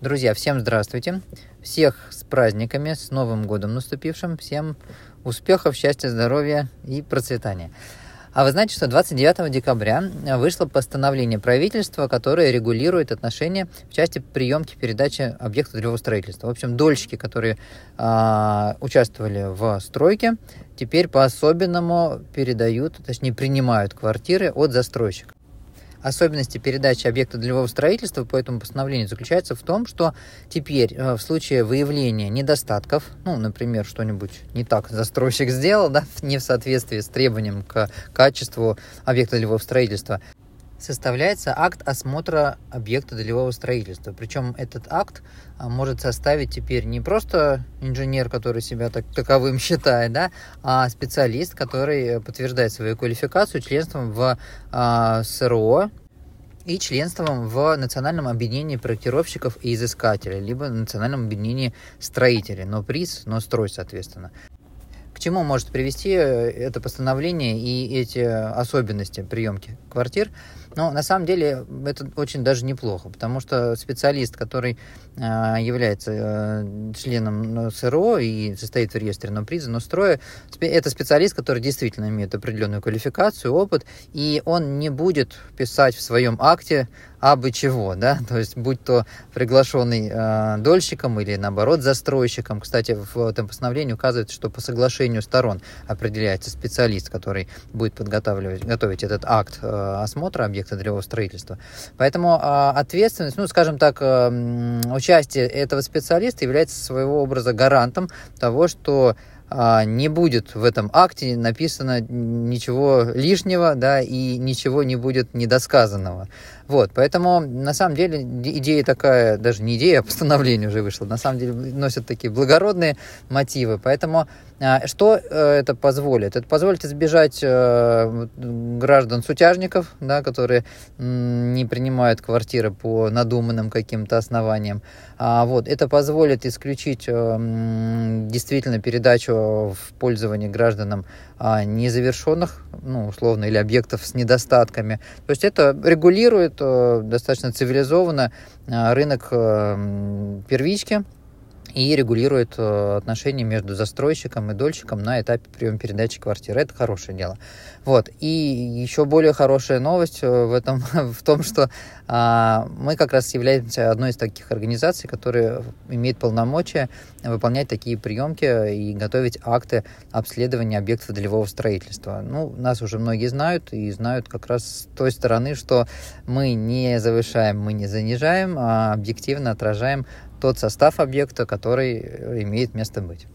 Друзья, всем здравствуйте. Всех с праздниками, с Новым годом наступившим. Всем успехов, счастья, здоровья и процветания. А вы знаете, что 29 декабря вышло постановление правительства, которое регулирует отношения в части приемки передачи объектов долевого строительства. В общем, дольщики, которые э, участвовали в стройке, теперь по-особенному передают, точнее принимают квартиры от застройщика. Особенности передачи объекта долевого строительства по этому постановлению заключается в том, что теперь э, в случае выявления недостатков, ну, например, что-нибудь не так застройщик сделал, да, не в соответствии с требованием к качеству объекта долевого строительства, составляется акт осмотра объекта долевого строительства. Причем этот акт а, может составить теперь не просто инженер, который себя так, таковым считает, да, а специалист, который подтверждает свою квалификацию членством в а, СРО и членством в Национальном объединении проектировщиков и изыскателей, либо Национальном объединении строителей, но приз, но строй, соответственно. Чему может привести э, это постановление и эти особенности приемки квартир? Но на самом деле это очень даже неплохо, потому что специалист, который э, является э, членом СРО и состоит в реестре но приза, но строя, это специалист, который действительно имеет определенную квалификацию, опыт, и он не будет писать в своем акте абы чего, да, то есть будь то приглашенный э, дольщиком или наоборот застройщиком. Кстати, в этом постановлении указывается, что по соглашению сторон определяется специалист, который будет подготавливать, готовить этот акт э, осмотра объекта древового строительства. Поэтому э, ответственность, ну, скажем так, э, участие этого специалиста является своего образа гарантом того, что не будет в этом акте написано ничего лишнего, да, и ничего не будет недосказанного. Вот, поэтому, на самом деле, идея такая, даже не идея, а постановление уже вышло, на самом деле носят такие благородные мотивы, поэтому а, что э, это позволит? Это позволит избежать э, граждан-сутяжников, да, которые не принимают квартиры по надуманным каким-то основаниям. А, вот, это позволит исключить э, действительно передачу в пользование гражданам а, незавершенных, ну, условно, или объектов с недостатками. То есть это регулирует достаточно цивилизованно рынок первички, и регулирует э, отношения между застройщиком и дольщиком на этапе приема передачи квартиры. Это хорошее дело. Вот. И еще более хорошая новость э, в этом в том, что а, мы как раз являемся одной из таких организаций, которые имеет полномочия выполнять такие приемки и готовить акты обследования объектов долевого строительства. Ну, нас уже многие знают и знают как раз с той стороны, что мы не завышаем, мы не занижаем, а объективно отражаем тот состав объекта, который имеет место быть.